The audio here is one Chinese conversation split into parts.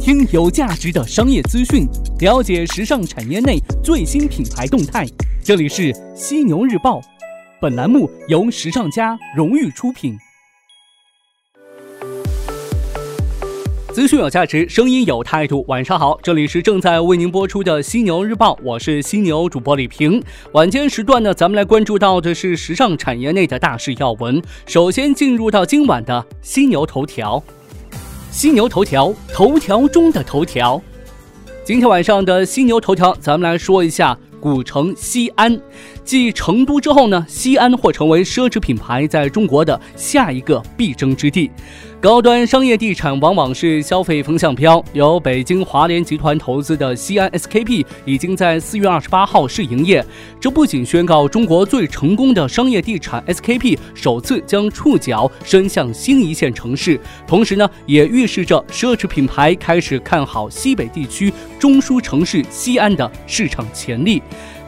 听有价值的商业资讯，了解时尚产业内最新品牌动态。这里是犀牛日报，本栏目由时尚家荣誉出品。资讯有价值，声音有态度。晚上好，这里是正在为您播出的犀牛日报，我是犀牛主播李平。晚间时段呢，咱们来关注到的是时尚产业内的大事要闻。首先进入到今晚的犀牛头条。犀牛头条，头条中的头条。今天晚上的犀牛头条，咱们来说一下古城西安。继成都之后呢，西安或成为奢侈品牌在中国的下一个必争之地。高端商业地产往往是消费风向标。由北京华联集团投资的西安 SKP 已经在四月二十八号试营业。这不仅宣告中国最成功的商业地产 SKP 首次将触角伸向新一线城市，同时呢，也预示着奢侈品牌开始看好西北地区中枢城市西安的市场潜力。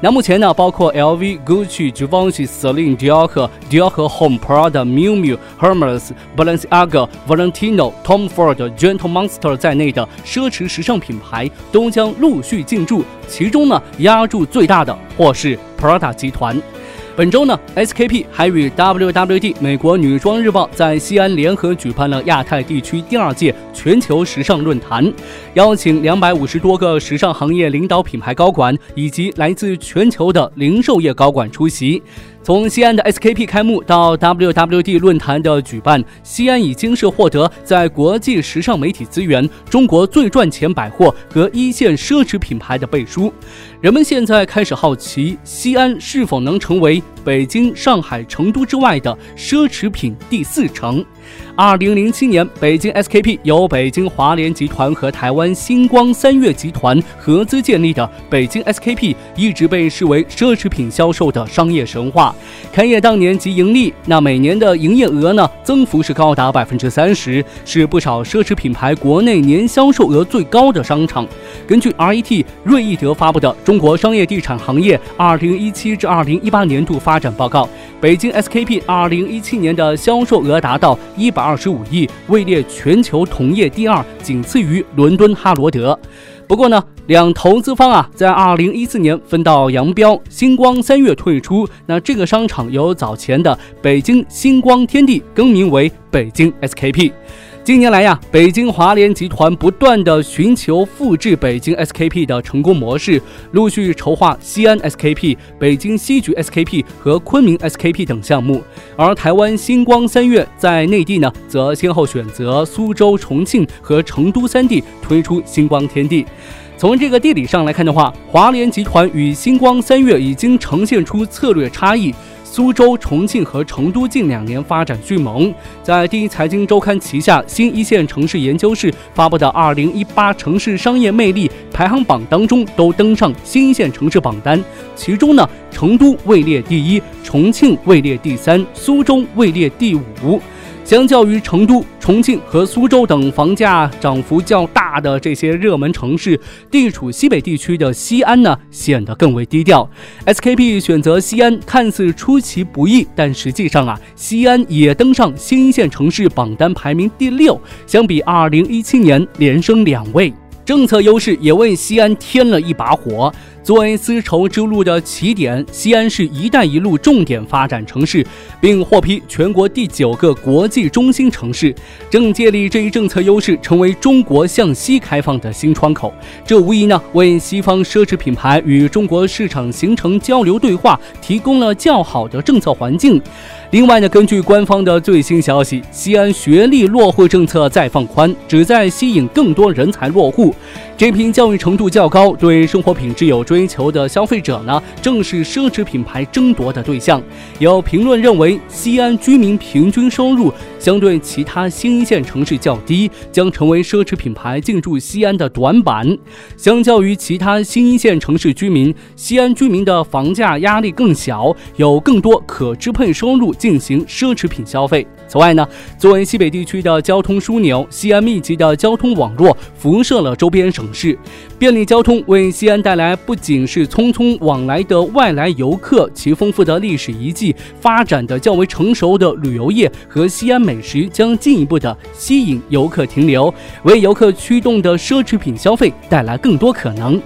那目前呢，包括 LV、Gucci、Givenchy、Celine、Dior 和 Dior 和 Home、Prada、Miu Miu、Hermes、Balenciaga、Valentino、Tom Ford、Gentle Monster 在内的奢侈时尚品牌都将陆续进驻，其中呢，压注最大的或是 Prada 集团。本周呢，SKP 还与 WWD 美国女装日报在西安联合举办了亚太地区第二届全球时尚论坛，邀请两百五十多个时尚行业领导品牌高管以及来自全球的零售业高管出席。从西安的 SKP 开幕到 WWD 论坛的举办，西安已经是获得在国际时尚媒体资源、中国最赚钱百货和一线奢侈品牌的背书。人们现在开始好奇，西安是否能成为北京、上海、成都之外的奢侈品第四城？二零零七年，北京 SKP 由北京华联集团和台湾星光三月集团合资建立的北京 SKP，一直被视为奢侈品销售的商业神话。开业当年即盈利，那每年的营业额呢，增幅是高达百分之三十，是不少奢侈品牌国内年销售额最高的商场。根据 REIT 瑞意德发布的《中国商业地产行业二零一七至二零一八年度发展报告》，北京 SKP 二零一七年的销售额达到一百二十五亿，位列全球同业第二，仅次于伦敦哈罗德。不过呢，两投资方啊，在二零一四年分道扬镳，星光三月退出，那这个商场由早前的北京星光天地更名为北京 SKP。近年来呀，北京华联集团不断的寻求复制北京 SKP 的成功模式，陆续筹划西安 SKP、北京西局 SKP 和昆明 SKP 等项目。而台湾星光三月在内地呢，则先后选择苏州、重庆和成都三地推出星光天地。从这个地理上来看的话，华联集团与星光三月已经呈现出策略差异。苏州、重庆和成都近两年发展迅猛，在第一财经周刊旗下新一线城市研究室发布的二零一八城市商业魅力排行榜当中，都登上新一线城市榜单。其中呢，成都位列第一，重庆位列第三，苏州位列第五。相较于成都、重庆和苏州等房价涨幅较大的这些热门城市，地处西北地区的西安呢，显得更为低调。SKP 选择西安看似出其不意，但实际上啊，西安也登上新一线城市榜单排名第六，相比2017年连升两位。政策优势也为西安添了一把火。作为丝绸之路的起点，西安是一带一路重点发展城市，并获批全国第九个国际中心城市，正借力这一政策优势，成为中国向西开放的新窗口。这无疑呢，为西方奢侈品牌与中国市场形成交流对话提供了较好的政策环境。另外呢，根据官方的最新消息，西安学历落户政策再放宽，旨在吸引更多人才落户。这批教育程度较高、对生活品质有追求的消费者呢，正是奢侈品牌争夺的对象。有评论认为，西安居民平均收入相对其他新一线城市较低，将成为奢侈品牌进驻西安的短板。相较于其他新一线城市居民，西安居民的房价压力更小，有更多可支配收入。进行奢侈品消费。此外呢，作为西北地区的交通枢纽，西安密集的交通网络辐射了周边省市，便利交通为西安带来不仅是匆匆往来的外来游客，其丰富的历史遗迹、发展的较为成熟的旅游业和西安美美食将进一步的吸引游客停留，为游客驱动的奢侈品消费带来更多可能。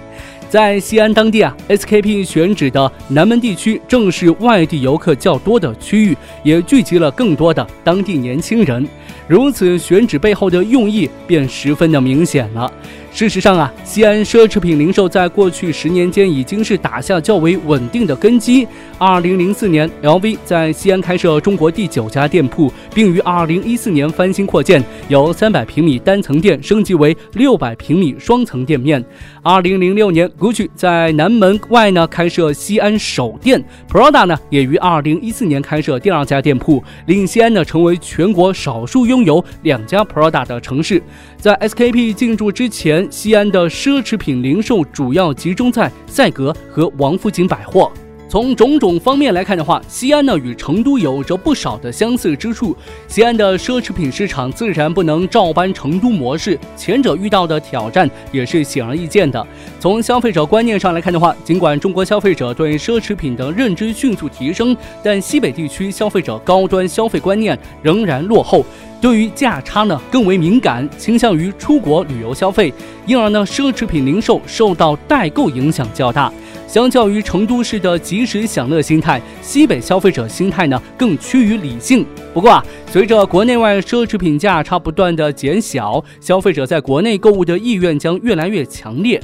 在西安当地啊，SKP 选址的南门地区正是外地游客较多的区域，也聚集了更多的当地年轻人。如此选址背后的用意便十分的明显了。事实上啊，西安奢侈品零售在过去十年间已经是打下较为稳定的根基。二零零四年，LV 在西安开设中国第九家店铺，并于二零一四年翻新扩建，由三百平米单层店升级为六百平米双层店面。二零零六年，GUCCI 在南门外呢开设西安首店，Prada 呢也于二零一四年开设第二家店铺，令西安呢成为全国少数拥有两家 Prada 的城市。在 SKP 进驻之前。西安的奢侈品零售主要集中在赛格和王府井百货。从种种方面来看的话，西安呢与成都有着不少的相似之处。西安的奢侈品市场自然不能照搬成都模式，前者遇到的挑战也是显而易见的。从消费者观念上来看的话，尽管中国消费者对奢侈品的认知迅速提升，但西北地区消费者高端消费观念仍然落后。对于价差呢更为敏感，倾向于出国旅游消费，因而呢奢侈品零售受到代购影响较大。相较于成都市的及时享乐心态，西北消费者心态呢更趋于理性。不过啊，随着国内外奢侈品价差不断的减小，消费者在国内购物的意愿将越来越强烈。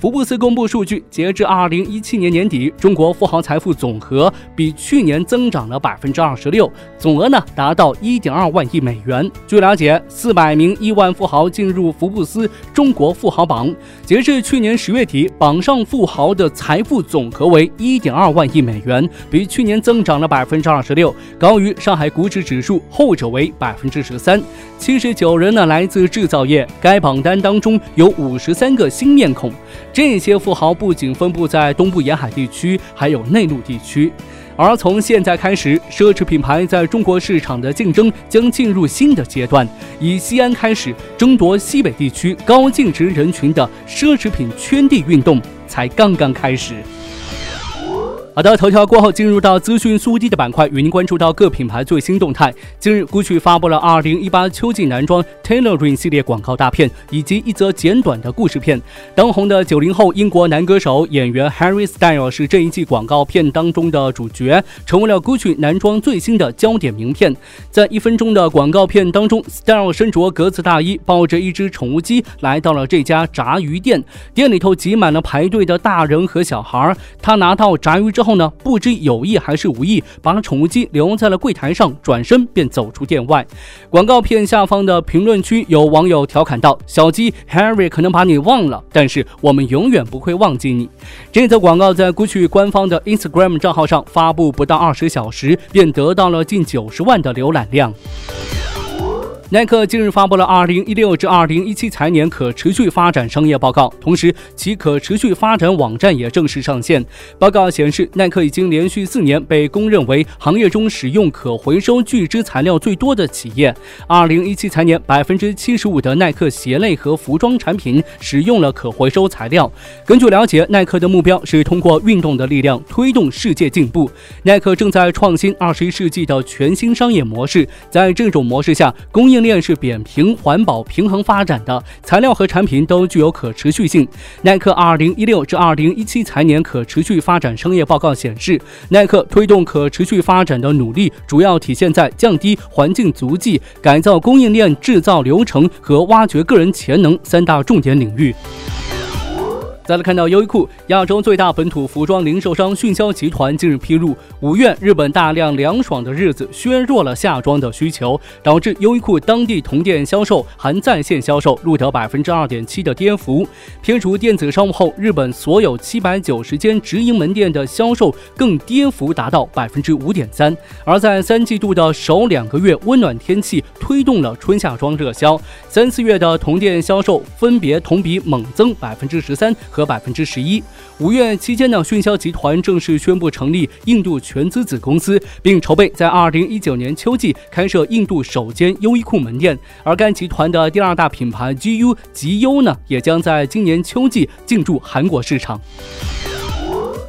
福布斯公布数据，截至二零一七年年底，中国富豪财富总和比去年增长了百分之二十六，总额呢达到一点二万亿美元。据了解，四百名亿万富豪进入福布斯中国富豪榜，截至去年十月底，榜上富豪的财富总和为一点二万亿美元，比去年增长了百分之二十六，高于上海股指指数，后者为百分之十三。七十九人呢来自制造业，该榜单当中有五十三个新面孔。这些富豪不仅分布在东部沿海地区，还有内陆地区。而从现在开始，奢侈品牌在中国市场的竞争将进入新的阶段。以西安开始争夺西北地区高净值人群的奢侈品圈地运动才刚刚开始。好的，头条过后，进入到资讯速递的板块，与您关注到各品牌最新动态。近日，GUCCI 发布了2018秋季男装 Tailoring 系列广告大片，以及一则简短的故事片。当红的九零后英国男歌手演员 Harry Styles 是这一季广告片当中的主角，成为了 GUCCI 男装最新的焦点名片。在一分钟的广告片当中，Styles 身着格子大衣，抱着一只宠物鸡，来到了这家炸鱼店。店里头挤满了排队的大人和小孩。他拿到炸鱼之后。后呢？不知有意还是无意，把宠物鸡留在了柜台上，转身便走出店外。广告片下方的评论区有网友调侃道：“小鸡 Harry 可能把你忘了，但是我们永远不会忘记你。”这则广告在 GUCCI 官方的 Instagram 账号上发布不到二十小时，便得到了近九十万的浏览量。耐克近日发布了二零一六至二零一七财年可持续发展商业报告，同时其可持续发展网站也正式上线。报告显示，耐克已经连续四年被公认为行业中使用可回收聚酯材料最多的企业。二零一七财年，百分之七十五的耐克鞋类和服装产品使用了可回收材料。根据了解，耐克的目标是通过运动的力量推动世界进步。耐克正在创新二十一世纪的全新商业模式，在这种模式下，供应。供应链是扁平、环保、平衡发展的，材料和产品都具有可持续性。耐克二零一六至二零一七财年可持续发展商业报告显示，耐克推动可持续发展的努力主要体现在降低环境足迹、改造供应链制造流程和挖掘个人潜能三大重点领域。再来看到优衣库，亚洲最大本土服装零售商迅销集团近日披露，五月日本大量凉爽的日子削弱了夏装的需求，导致优衣库当地同店销售含在线销售录得百分之二点七的跌幅。撇除电子商务后，日本所有七百九十间直营门店的销售更跌幅达到百分之五点三。而在三季度的首两个月，温暖天气推动了春夏装热销，三四月的同店销售分别同比猛增百分之十三。和百分之十一。五月期间呢，迅销集团正式宣布成立印度全资子公司，并筹备在二零一九年秋季开设印度首间优衣库门店。而该集团的第二大品牌 GU 极优呢，也将在今年秋季进驻韩国市场。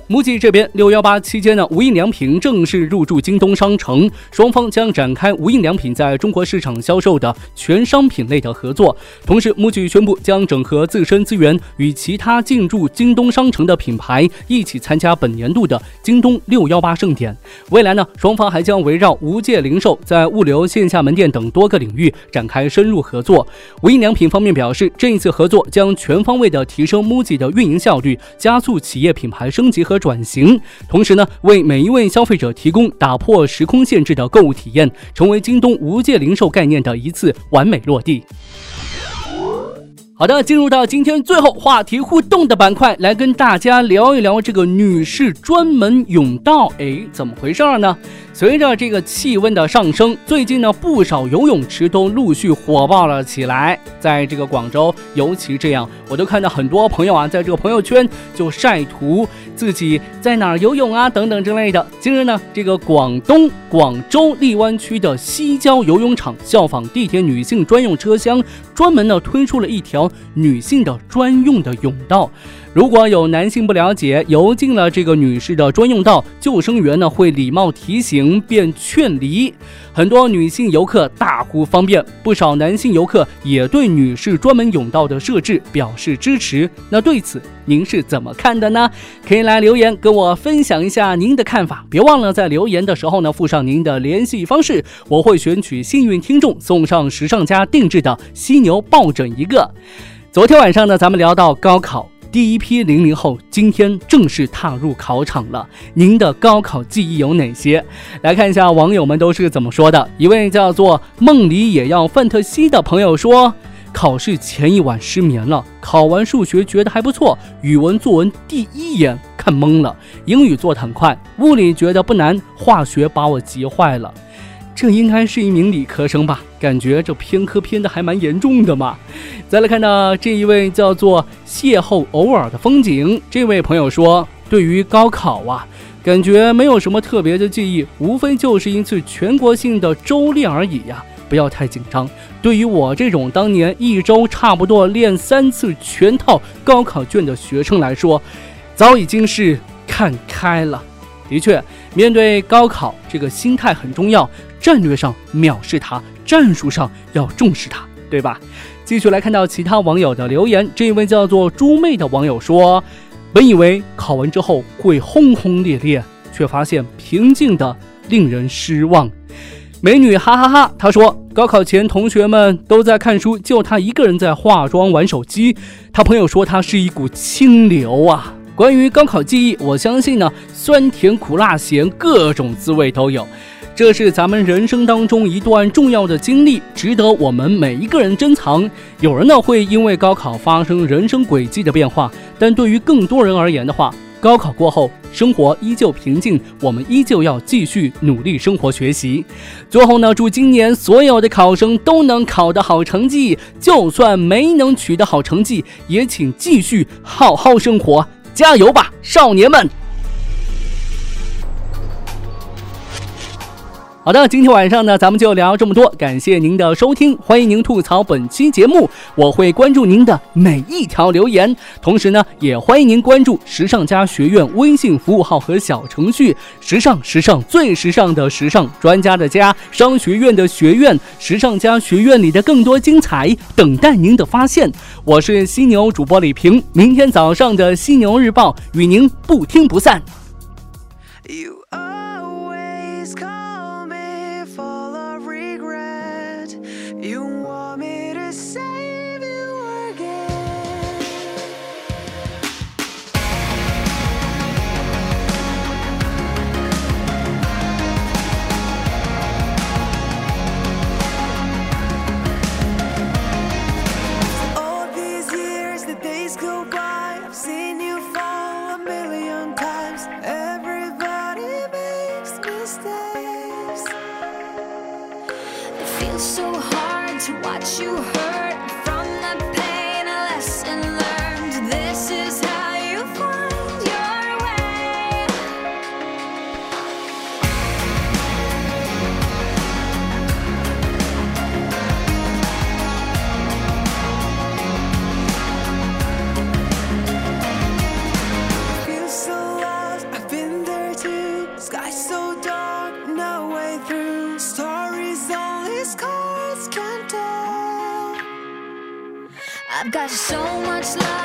MUJI 这边六幺八期间呢，无印良品正式入驻京东商城，双方将展开无印良品在中国市场销售的全商品类的合作。同时，MUJI 宣布将整合自身资源，与其他进驻京东商城的品牌一起参加本年度的京东六幺八盛典。未来呢，双方还将围绕无界零售、在物流、线下门店等多个领域展开深入合作。无印良品方面表示，这一次合作将全方位的提升 MUJI 的运营效率，加速企业品牌升级和。转型，同时呢，为每一位消费者提供打破时空限制的购物体验，成为京东无界零售概念的一次完美落地。好的，进入到今天最后话题互动的板块，来跟大家聊一聊这个女士专门甬道，哎，怎么回事儿呢？随着这个气温的上升，最近呢，不少游泳池都陆续火爆了起来。在这个广州，尤其这样，我都看到很多朋友啊，在这个朋友圈就晒图自己在哪儿游泳啊，等等之类的。今日呢，这个广东广州荔湾区的西郊游泳场效仿地铁女性专用车厢，专门呢推出了一条。女性的专用的泳道，如果有男性不了解，游进了这个女士的专用道，救生员呢会礼貌提醒便劝离。很多女性游客大呼方便，不少男性游客也对女士专门甬道的设置表示支持。那对此您是怎么看的呢？可以来留言跟我分享一下您的看法。别忘了在留言的时候呢附上您的联系方式，我会选取幸运听众送上时尚家定制的犀牛抱枕一个。昨天晚上呢，咱们聊到高考，第一批零零后今天正式踏入考场了。您的高考记忆有哪些？来看一下网友们都是怎么说的。一位叫做梦里也要范特西的朋友说，考试前一晚失眠了，考完数学觉得还不错，语文作文第一眼看懵了，英语做得很快，物理觉得不难，化学把我急坏了。这应该是一名理科生吧？感觉这偏科偏的还蛮严重的嘛。再来看到这一位叫做邂逅偶尔的风景，这位朋友说，对于高考啊，感觉没有什么特别的记忆，无非就是一次全国性的周练而已呀，不要太紧张。对于我这种当年一周差不多练三次全套高考卷的学生来说，早已经是看开了。的确，面对高考，这个心态很重要。战略上藐视他，战术上要重视他，对吧？继续来看到其他网友的留言。这一位叫做猪妹的网友说：“本以为考完之后会轰轰烈烈，却发现平静的令人失望。”美女哈哈哈，她说：“高考前同学们都在看书，就她一个人在化妆玩手机。她朋友说她是一股清流啊。”关于高考记忆，我相信呢，酸甜苦辣咸各种滋味都有，这是咱们人生当中一段重要的经历，值得我们每一个人珍藏。有人呢会因为高考发生人生轨迹的变化，但对于更多人而言的话，高考过后生活依旧平静，我们依旧要继续努力生活学习。最后呢，祝今年所有的考生都能考得好成绩，就算没能取得好成绩，也请继续好好生活。加油吧，少年们！好的，今天晚上呢，咱们就聊这么多。感谢您的收听，欢迎您吐槽本期节目，我会关注您的每一条留言。同时呢，也欢迎您关注时尚家学院微信服务号和小程序。时尚，时尚，最时尚的时尚专家的家，商学院的学院，时尚家学院里的更多精彩等待您的发现。我是犀牛主播李平，明天早上的犀牛日报与您不听不散。to I've got so much love.